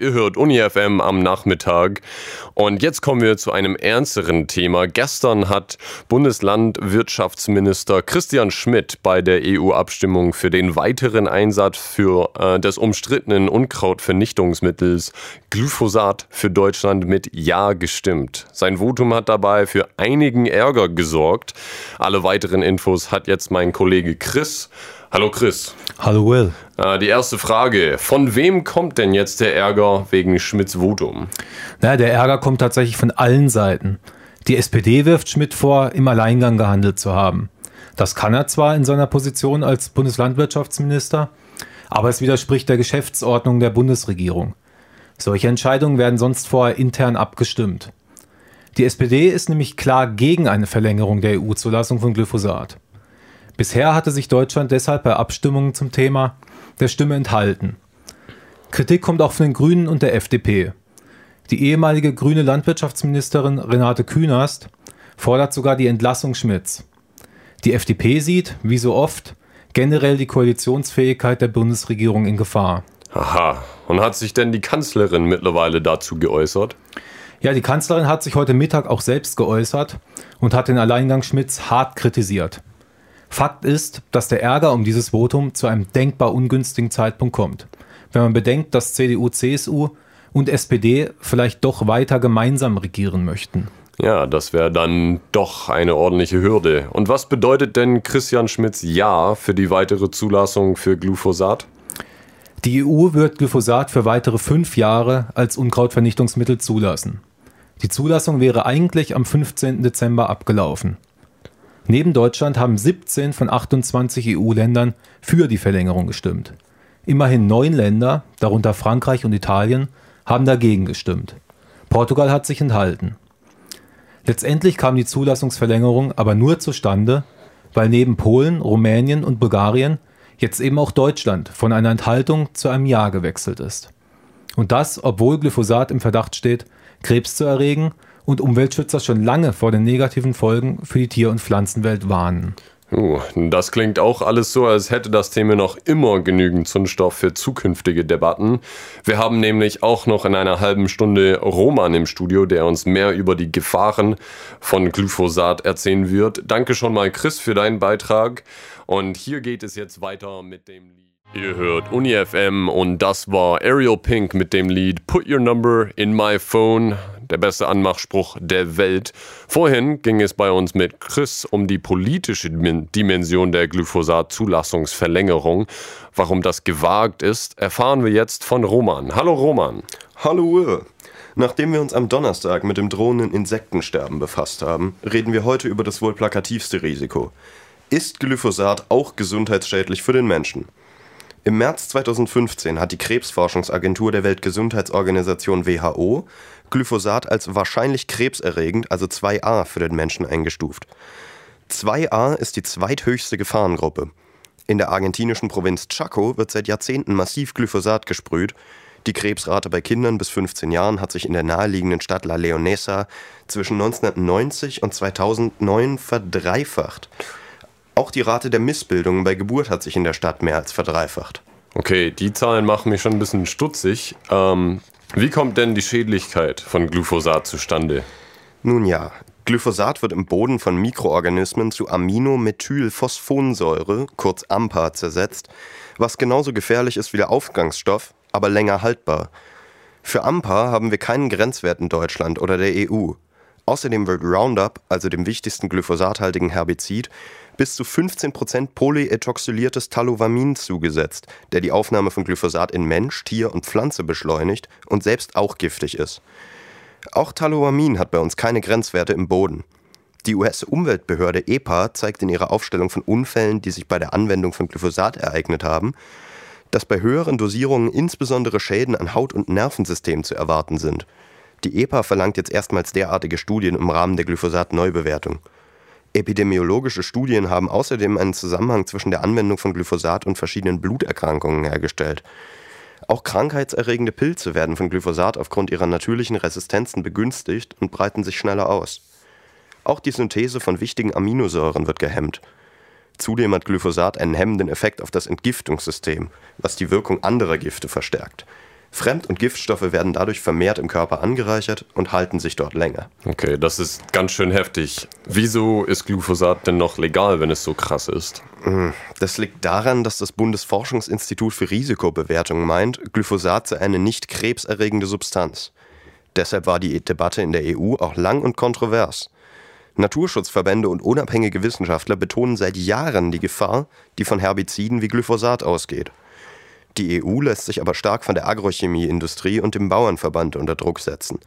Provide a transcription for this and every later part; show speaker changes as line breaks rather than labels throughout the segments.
Ihr hört UniFM am Nachmittag. Und jetzt kommen wir zu einem ernsteren Thema. Gestern hat Bundeslandwirtschaftsminister Christian Schmidt bei der EU-Abstimmung für den weiteren Einsatz für äh, des umstrittenen Unkrautvernichtungsmittels Glyphosat für Deutschland mit Ja gestimmt. Sein Votum hat dabei für einigen Ärger gesorgt. Alle weiteren Infos hat jetzt mein Kollege Chris. Hallo Chris.
Hallo Will.
Äh, die erste Frage. Von wem kommt denn jetzt der Ärger wegen Schmidts Votum?
Na, der Ärger kommt tatsächlich von allen Seiten. Die SPD wirft Schmidt vor, im Alleingang gehandelt zu haben. Das kann er zwar in seiner Position als Bundeslandwirtschaftsminister, aber es widerspricht der Geschäftsordnung der Bundesregierung. Solche Entscheidungen werden sonst vorher intern abgestimmt. Die SPD ist nämlich klar gegen eine Verlängerung der EU-Zulassung von Glyphosat. Bisher hatte sich Deutschland deshalb bei Abstimmungen zum Thema der Stimme enthalten. Kritik kommt auch von den Grünen und der FDP. Die ehemalige grüne Landwirtschaftsministerin Renate Künast fordert sogar die Entlassung Schmidts. Die FDP sieht, wie so oft, generell die Koalitionsfähigkeit der Bundesregierung in Gefahr.
Aha. Und hat sich denn die Kanzlerin mittlerweile dazu geäußert?
Ja, die Kanzlerin hat sich heute Mittag auch selbst geäußert und hat den Alleingang Schmidts hart kritisiert. Fakt ist, dass der Ärger um dieses Votum zu einem denkbar ungünstigen Zeitpunkt kommt. Wenn man bedenkt, dass CDU, CSU und SPD vielleicht doch weiter gemeinsam regieren möchten.
Ja, das wäre dann doch eine ordentliche Hürde. Und was bedeutet denn Christian Schmidts Ja für die weitere Zulassung für Glyphosat?
Die EU wird Glyphosat für weitere fünf Jahre als Unkrautvernichtungsmittel zulassen. Die Zulassung wäre eigentlich am 15. Dezember abgelaufen. Neben Deutschland haben 17 von 28 EU-Ländern für die Verlängerung gestimmt. Immerhin neun Länder, darunter Frankreich und Italien, haben dagegen gestimmt. Portugal hat sich enthalten. Letztendlich kam die Zulassungsverlängerung aber nur zustande, weil neben Polen, Rumänien und Bulgarien jetzt eben auch Deutschland von einer Enthaltung zu einem Ja gewechselt ist. Und das, obwohl Glyphosat im Verdacht steht, Krebs zu erregen und Umweltschützer schon lange vor den negativen Folgen für die Tier- und Pflanzenwelt warnen.
Uh, das klingt auch alles so, als hätte das Thema noch immer genügend Zündstoff für zukünftige Debatten. Wir haben nämlich auch noch in einer halben Stunde Roman im Studio, der uns mehr über die Gefahren von Glyphosat erzählen wird. Danke schon mal, Chris, für deinen Beitrag. Und hier geht es jetzt weiter mit dem Lied. Ihr hört UniFM und das war Ariel Pink mit dem Lied Put Your Number in My Phone, der beste Anmachspruch der Welt. Vorhin ging es bei uns mit Chris um die politische Dimension der Glyphosat-Zulassungsverlängerung. Warum das gewagt ist, erfahren wir jetzt von Roman. Hallo Roman.
Hallo Uwe. Nachdem wir uns am Donnerstag mit dem drohenden Insektensterben befasst haben, reden wir heute über das wohl plakativste Risiko. Ist Glyphosat auch gesundheitsschädlich für den Menschen? Im März 2015 hat die Krebsforschungsagentur der Weltgesundheitsorganisation WHO Glyphosat als wahrscheinlich krebserregend, also 2a, für den Menschen eingestuft. 2a ist die zweithöchste Gefahrengruppe. In der argentinischen Provinz Chaco wird seit Jahrzehnten massiv Glyphosat gesprüht. Die Krebsrate bei Kindern bis 15 Jahren hat sich in der naheliegenden Stadt La Leonesa zwischen 1990 und 2009 verdreifacht. Auch die Rate der Missbildungen bei Geburt hat sich in der Stadt mehr als verdreifacht.
Okay, die Zahlen machen mich schon ein bisschen stutzig. Ähm, wie kommt denn die Schädlichkeit von Glyphosat zustande?
Nun ja, Glyphosat wird im Boden von Mikroorganismen zu Aminomethylphosphonsäure, kurz AMPA, zersetzt, was genauso gefährlich ist wie der Aufgangsstoff, aber länger haltbar. Für AMPA haben wir keinen Grenzwert in Deutschland oder der EU. Außerdem wird Roundup, also dem wichtigsten glyphosathaltigen Herbizid, bis zu 15% polyethoxyliertes Talovamin zugesetzt, der die Aufnahme von Glyphosat in Mensch, Tier und Pflanze beschleunigt und selbst auch giftig ist. Auch Talovamin hat bei uns keine Grenzwerte im Boden. Die US-Umweltbehörde EPA zeigt in ihrer Aufstellung von Unfällen, die sich bei der Anwendung von Glyphosat ereignet haben, dass bei höheren Dosierungen insbesondere Schäden an Haut- und Nervensystem zu erwarten sind. Die EPA verlangt jetzt erstmals derartige Studien im Rahmen der Glyphosat-Neubewertung. Epidemiologische Studien haben außerdem einen Zusammenhang zwischen der Anwendung von Glyphosat und verschiedenen Bluterkrankungen hergestellt. Auch krankheitserregende Pilze werden von Glyphosat aufgrund ihrer natürlichen Resistenzen begünstigt und breiten sich schneller aus. Auch die Synthese von wichtigen Aminosäuren wird gehemmt. Zudem hat Glyphosat einen hemmenden Effekt auf das Entgiftungssystem, was die Wirkung anderer Gifte verstärkt. Fremd- und Giftstoffe werden dadurch vermehrt im Körper angereichert und halten sich dort länger.
Okay, das ist ganz schön heftig. Wieso ist Glyphosat denn noch legal, wenn es so krass ist?
Das liegt daran, dass das Bundesforschungsinstitut für Risikobewertung meint, Glyphosat sei eine nicht krebserregende Substanz. Deshalb war die Debatte in der EU auch lang und kontrovers. Naturschutzverbände und unabhängige Wissenschaftler betonen seit Jahren die Gefahr, die von Herbiziden wie Glyphosat ausgeht. Die EU lässt sich aber stark von der Agrochemieindustrie und dem Bauernverband unter Druck setzen.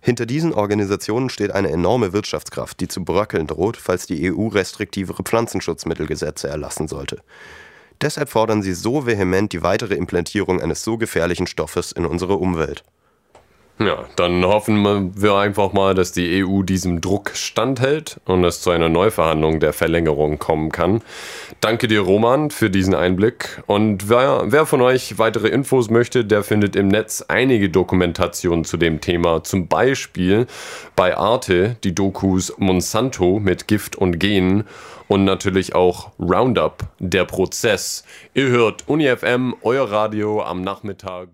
Hinter diesen Organisationen steht eine enorme Wirtschaftskraft, die zu bröckeln droht, falls die EU restriktivere Pflanzenschutzmittelgesetze erlassen sollte. Deshalb fordern sie so vehement die weitere Implementierung eines so gefährlichen Stoffes in unsere Umwelt.
Ja, dann hoffen wir einfach mal, dass die EU diesem Druck standhält und es zu einer Neuverhandlung der Verlängerung kommen kann. Danke dir, Roman, für diesen Einblick. Und wer, wer von euch weitere Infos möchte, der findet im Netz einige Dokumentationen zu dem Thema. Zum Beispiel bei Arte die Dokus Monsanto mit Gift und Genen und natürlich auch Roundup, der Prozess. Ihr hört UniFM, euer Radio am Nachmittag.